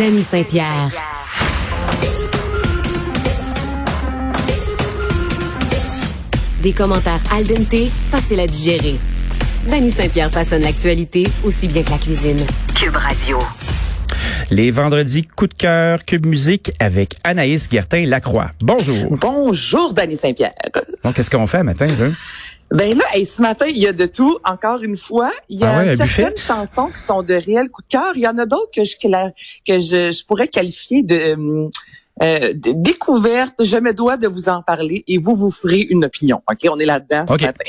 Danny Saint-Pierre. Des commentaires al dente, faciles à digérer. Danny Saint-Pierre façonne l'actualité aussi bien que la cuisine. Cube Radio. Les vendredis coup de cœur Cube Musique avec Anaïs Gertin-Lacroix. Bonjour. Bonjour, Danny Saint-Pierre. Bon, qu'est-ce qu'on fait matin, là? Ben là, et ce matin, il y a de tout. Encore une fois, il y a Ah ouais, certaines chansons qui sont de réels coups de cœur. Il y en a d'autres que je que, la- que je, je pourrais qualifier de, euh, euh, de découverte. Je me dois de vous en parler et vous vous ferez une opinion. Ok, on est là-dedans ce matin.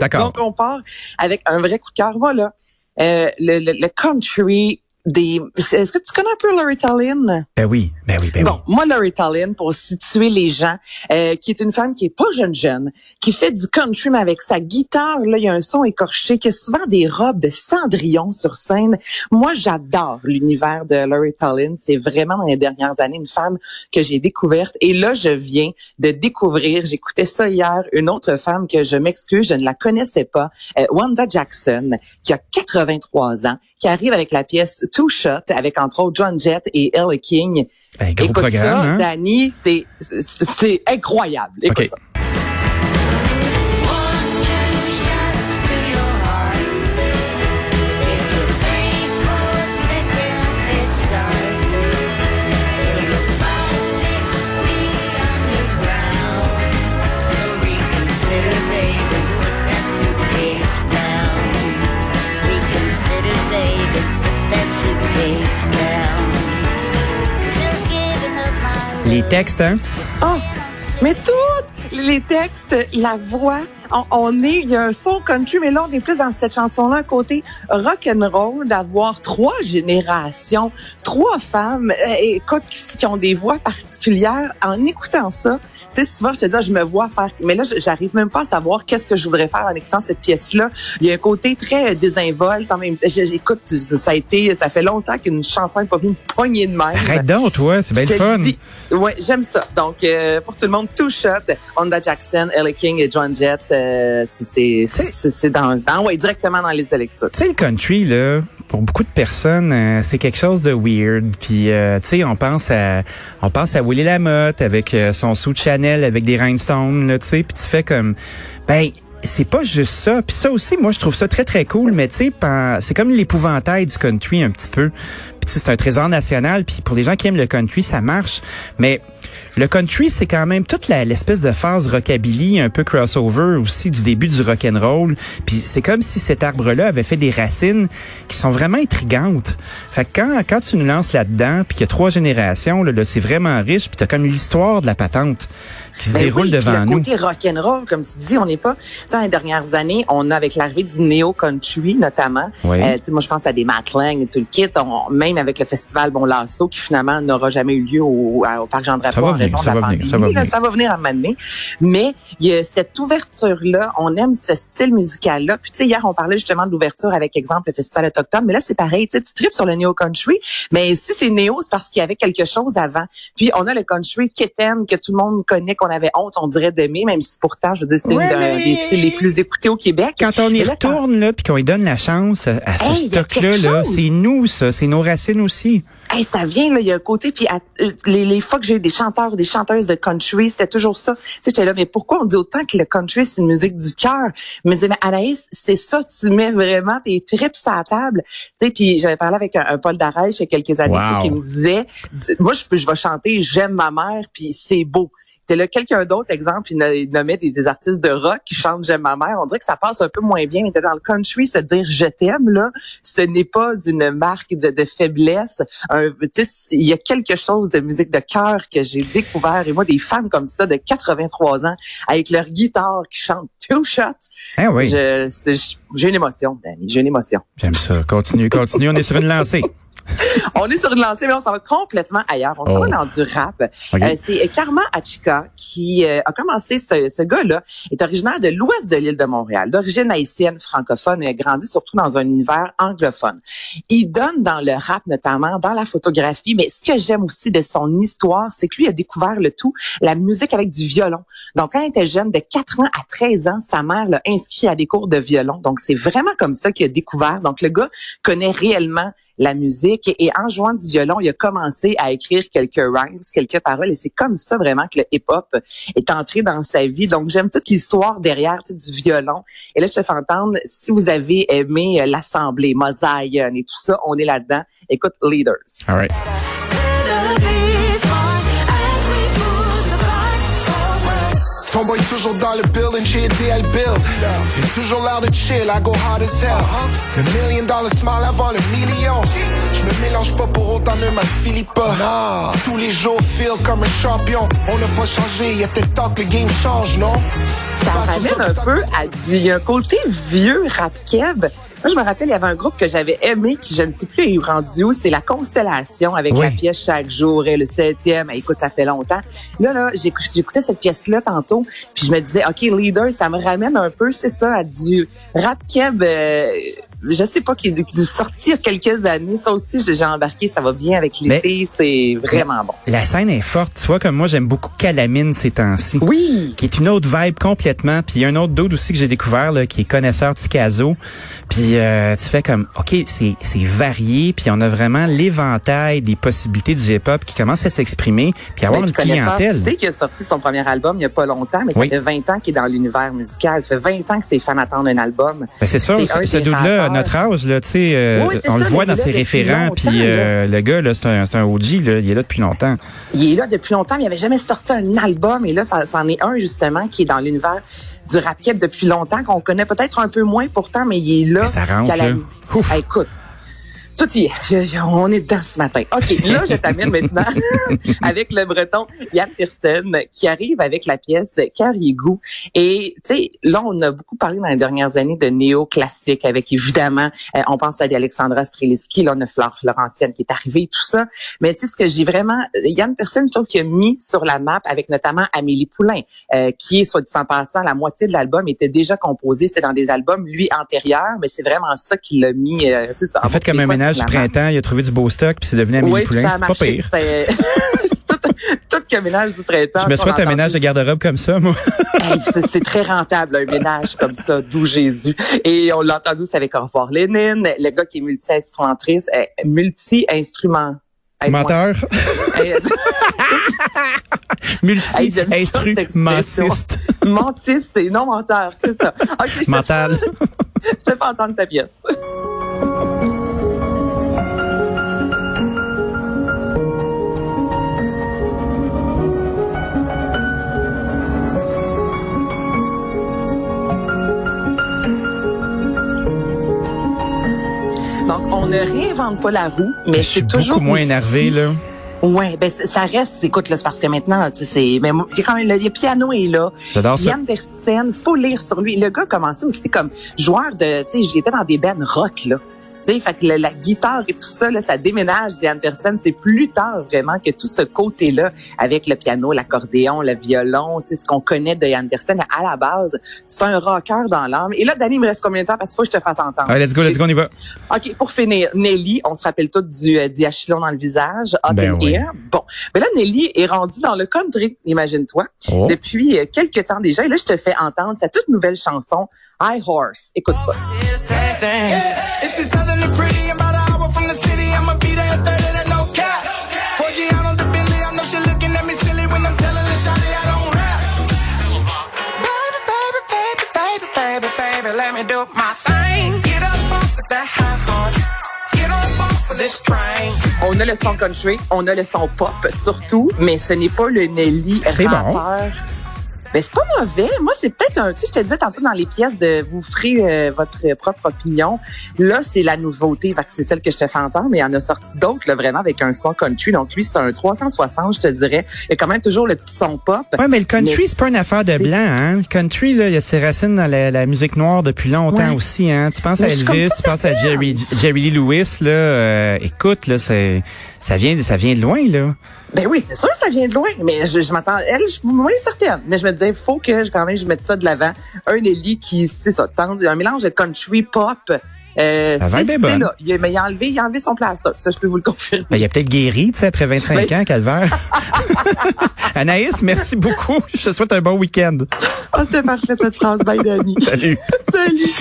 D'accord. Donc on part avec un vrai coup de cœur. Voilà, Euh, le, le, le country des. Est-ce que tu connais un peu Loretta Lynn? Ben oui, ben oui, ben Bon, moi, Loretta Lynn, pour situer les gens, euh, qui est une femme qui est pas jeune jeune, qui fait du country, mais avec sa guitare, là, il y a un son écorché, qui a souvent des robes de cendrillon sur scène. Moi, j'adore l'univers de Loretta Lynn. C'est vraiment dans les dernières années une femme que j'ai découverte. Et là, je viens de découvrir, j'écoutais ça hier, une autre femme que je m'excuse, je ne la connaissais pas, euh, Wanda Jackson, qui a 83 ans, qui arrive avec la pièce Two Shot, avec entre autres John Jett et Ella King. ben, gros Écoute programme, ça, hein? Danny, c'est incroyable. Écoute ça. Textes, hein? Ah, mais toutes les textes, la voix, on, on est, il y a un son country, mais là on est plus dans cette chanson-là, un côté rock and roll, d'avoir trois générations, trois femmes, euh, écoute, qui, qui ont des voix particulières. En écoutant ça, tu sais, souvent je te dis, je me vois faire, mais là je- j'arrive même pas à savoir qu'est-ce que je voudrais faire en écoutant cette pièce-là. Il y a un côté très désinvolte. En même, j'écoute, ça a été, ça fait longtemps qu'une chanson n'est pas venue me poigner de même. Arrête donc, toi, c'est bien le fun. dis, Ouais, j'aime ça. Donc, euh, pour tout le monde, Two Shot, Honda Jackson, Ella King et John Jett, euh, c'est- c'est dans, dans, ouais, directement dans la liste de lecture. Tu sais, le country, là, pour beaucoup de personnes, euh, c'est quelque chose de weird. Puis, euh, tu sais, on pense à, on pense à Willie Lamotte avec euh, son sou de Chanel avec des rhinestones, là, tu sais. Puis tu fais comme, ben, c'est pas juste ça. Puis ça aussi, moi, je trouve ça très, très cool. Mais tu sais, c'est comme l'épouvantail du country un petit peu. Puis tu sais, c'est un trésor national. Puis pour les gens qui aiment le country, ça marche. Mais le country, c'est quand même toute la- l'espèce de phase rockabilly, un peu crossover aussi du début du rock and roll. Puis c'est comme si cet arbre-là avait fait des racines qui sont vraiment intrigantes. Fait que quand, quand tu nous lances là-dedans, puis qu'il y a trois générations, là, là, c'est vraiment riche, puis t'as comme l'histoire de la patente qui se Ben déroule oui, devant le nous. côté rock and roll, comme tu dis, on n'est pas. Dans les dernières années, on a avec l'arrivée du néo country notamment. Oui. Euh, moi, je pense à des Matt Lang et tout le kit. On- même avec le festival Bon Lasso, qui finalement n'aura jamais eu lieu au, au parc Jean Drapeau va en raison de la venir, ça va là, venir. ça va venir à un moment donné. Mais il y a cette ouverture-là, on aime ce style musical-là. Puis tu sais, hier, on parlait justement de l'ouverture avec exemple le festival autochtone. Mais là, c'est pareil. Tu sais, tu tripes sur le néo country. Mais si c'est néo, c'est parce qu'il y avait quelque chose avant. Puis on a le country kitten que tout le monde connaît, qu'on avait honte, on dirait d'aimer, même si pourtant, je veux dire, c'est Ouais, mais- des styles les plus écoutés au Québec. Quand on y là, retourne, là, puis qu'on lui donne la chance à, ce Hey, stock-là, là, c'est nous, ça, c'est nos racines aussi. Hey, ça vient, là, il y a un côté, puis à- euh, les, les fois que j'ai eu des chanteurs ou des chanteuses de country, c'était toujours ça. Tu sais, j'étais là, mais pourquoi on dit autant que le country, c'est une musique du cœur? Je me disais, mais Anaïs, c'est ça, tu mets vraiment tes tripes à la table. Tu sais, puis j'avais parlé avec un, un Paul Darèche il y a quelques années Wow. qui me disait, dis- moi, je, peux- je vais chanter J'aime ma mère, puis c'est beau. T'es là, quelqu'un d'autre, exemple, il, no- il nommait des, des artistes de rock qui chantent J'aime ma mère. On dirait que ça passe un peu moins bien, mais t'es dans le country, se dire je t'aime, là, ce n'est pas une marque de, de faiblesse. Il y a quelque chose de musique de cœur que j'ai découvert. Et moi, des femmes comme ça, de 83 ans, avec leur guitare qui chantent Two Shots, Ah oui, j'ai une émotion, Danny, j'ai une émotion. j'aime ça. Continue, continue, on est sur une lancée. On est sur une lancée, mais on s'en va complètement ailleurs. On s'en Oh. va dans du rap. Euh, c'est Karma Achika qui euh, a commencé, ce, ce gars-là est originaire de l'ouest de l'île de Montréal, d'origine haïtienne francophone et a grandi surtout dans un univers anglophone. Il donne dans le rap notamment, dans la photographie, mais ce que j'aime aussi de son histoire, c'est que lui a découvert le tout, la musique avec du violon. Donc quand il était jeune, de 4 ans à 13 ans, sa mère l'a inscrit à des cours de violon. Donc c'est vraiment comme ça qu'il a découvert. Donc le gars connaît réellement la musique. Et, en jouant du violon, il a commencé à écrire quelques rhymes, quelques paroles. Et c'est comme ça vraiment que le hip-hop est entré dans sa vie. Donc j'aime toute l'histoire derrière du violon. Et là, je te fais entendre, si vous avez aimé euh, l'Assemblée, Mosaïen et tout ça, on est là-dedans. Écoute, Leaders. Tomboy toujours dans le building, j'ai le build. J'ai toujours l'air de chill, I go hard as hell. Le million dollar smile avant le million. Je me mélange pas pour autant, ne m'affilie pas. Tous les jours, feel comme un champion. On n'a pas changé, y'a tel temps que le game change, non? Ça ramène un peu à du un côté vieux rap keb. Moi, je me rappelle, il y avait un groupe que j'avais aimé, qui je ne sais plus est rendu où, c'est La Constellation, avec la pièce Chaque jour et le septième. écoute, ça fait longtemps. Là, là, j'écoutais cette pièce-là tantôt, puis je me disais, OK, Leader, ça me ramène un peu, c'est ça, à du rap keb euh, je sais pas, qu'il de sortir quelques années. Ça aussi, j'ai embarqué, ça va bien avec l'été, c'est vraiment bon. La scène est forte. Tu vois, comme moi, j'aime beaucoup Calamine ces temps-ci. Oui. Qui est une autre vibe complètement. Puis il y a un autre dude aussi que j'ai découvert, là, qui est connaisseur Ticazo. Puis euh, tu fais comme, OK, c'est, varié. Puis on a vraiment l'éventail des possibilités du hip-hop qui commence à s'exprimer. Puis avoir une clientèle. Tu sais qu'il a sorti son premier album il y a pas longtemps, mais ça fait 20 ans qu'il est dans l'univers musical. Ça fait 20 ans que ses fans attendent un album. Ben, c'est ça, ce dude-là notre âge, là, tu sais, euh, on le voit dans ses référents, puis euh, le gars, là, c'est un, un OG, là, il est là depuis longtemps. Il est là depuis longtemps, mais il avait jamais sorti un album, et là, ça, c'en est un, justement, qui est dans l'univers du rap depuis longtemps, qu'on connaît peut-être un peu moins pourtant, mais il est là. ça rentre, là. écoute, tout y est. on est dedans ce matin. OK, là, je t'amène maintenant avec le breton Yann Pearson qui arrive avec la pièce Carriégou. Et, tu sais, là, on a beaucoup parlé dans les dernières années de néo-classique avec, évidemment, euh, on pense à Alexandra Streliski, là, on a Flore Laurentienne qui est arrivée, tout ça. Mais, tu sais, ce que j'ai vraiment... Yann Pearson, je trouve qu'il a mis sur la map avec notamment Amélie Poulain, euh, qui est, soit dit en passant, la moitié de l'album était déjà composée. C'était dans des albums, lui, antérieurs, mais c'est vraiment ça qui l'a mis... Euh, ça, en fait, comme un du printemps, il a trouvé du beau stock, puis c'est devenu un oui, Poulain. Pas pire. tout, tout que ménage du printemps. Je me souhaite un ménage de garde-robe comme ça, moi. c'est très rentable, un ménage comme ça, d'où Jésus. Et on l'a entendu, c'est avec Au revoir Lénine, le gars qui est multi-instrumentrice, euh, multi-instrument. Menteur. Multi-instrumentiste. Mentiste et non menteur, c'est ça. Mental. je te fais entendre ta pièce. Ne réinvente pas la roue, mais c'est toujours beaucoup moins énervé là. Ouais, ben ça reste. Écoute, là, c'est parce que maintenant, tu sais, c'est. Mais il y a quand même le, piano est là. J'adore ça. Anderson, faut lire sur lui. Le gars a commencé aussi comme joueur de. Tu sais, j'étais dans des bands rock là sais, fait que la, guitare et tout ça, là, ça déménage des Anderson. C'est plus tard vraiment que tout ce côté-là avec le piano, l'accordéon, le violon, tu sais, ce qu'on connaît de Anderson à la base, c'est un rocker dans l'âme. Et là, Danny, il me reste combien de temps? Parce qu'il faut que je te fasse entendre. Allez, let's go, let's go, on y va. OK, pour finir, Nelly, on se rappelle tout du euh, diachylon dans le visage, hot ben Bon, mais là, Nelly est rendue dans le country, imagine-toi, oh. depuis euh, quelques temps déjà. Et là, je te fais entendre sa toute nouvelle chanson, High Horse. Écoute ça. On a le son country, on a le son pop surtout, mais ce n'est pas le Nelly rappeur. Ben, c'est pas mauvais. Moi, c'est peut-être un, tu sais, je te disais tantôt dans les pièces de vous ferez euh, votre propre opinion. Là, c'est la nouveauté, c'est celle que je te fais entendre, mais il y en a sorti d'autres, là, vraiment, avec un son country. Donc, lui, c'est un 360, je te dirais. Il y a quand même toujours le petit son pop. Ouais, mais le country, c'est pas une affaire de blanc, hein. Le country, là, il y a ses racines dans la, musique noire depuis longtemps aussi, hein. Tu penses à Elvis, tu penses à Jerry, Jerry Lee Lewis, là. Euh, écoute, là, c'est, ça vient, ça vient de loin, là. Ben oui, c'est sûr que ça vient de loin, mais je, je m'attends, elle, je suis moins certaine. Mais je me disais, faut que quand même je mette ça de l'avant. Un Ellie qui, c'est ça, tente, un mélange de country pop. Euh, c'est là. Il mais il a enlevé, il a enlevé son plaster. Ça, je peux vous le confirmer. Ben, il a peut-être guéri, tu sais, après 25 ben, ans, Calvaire. Anaïs, merci beaucoup. Je te souhaite un bon week-end. Oh, c'était parfait, cette phrase. Bye, Dani. Salut. Salut.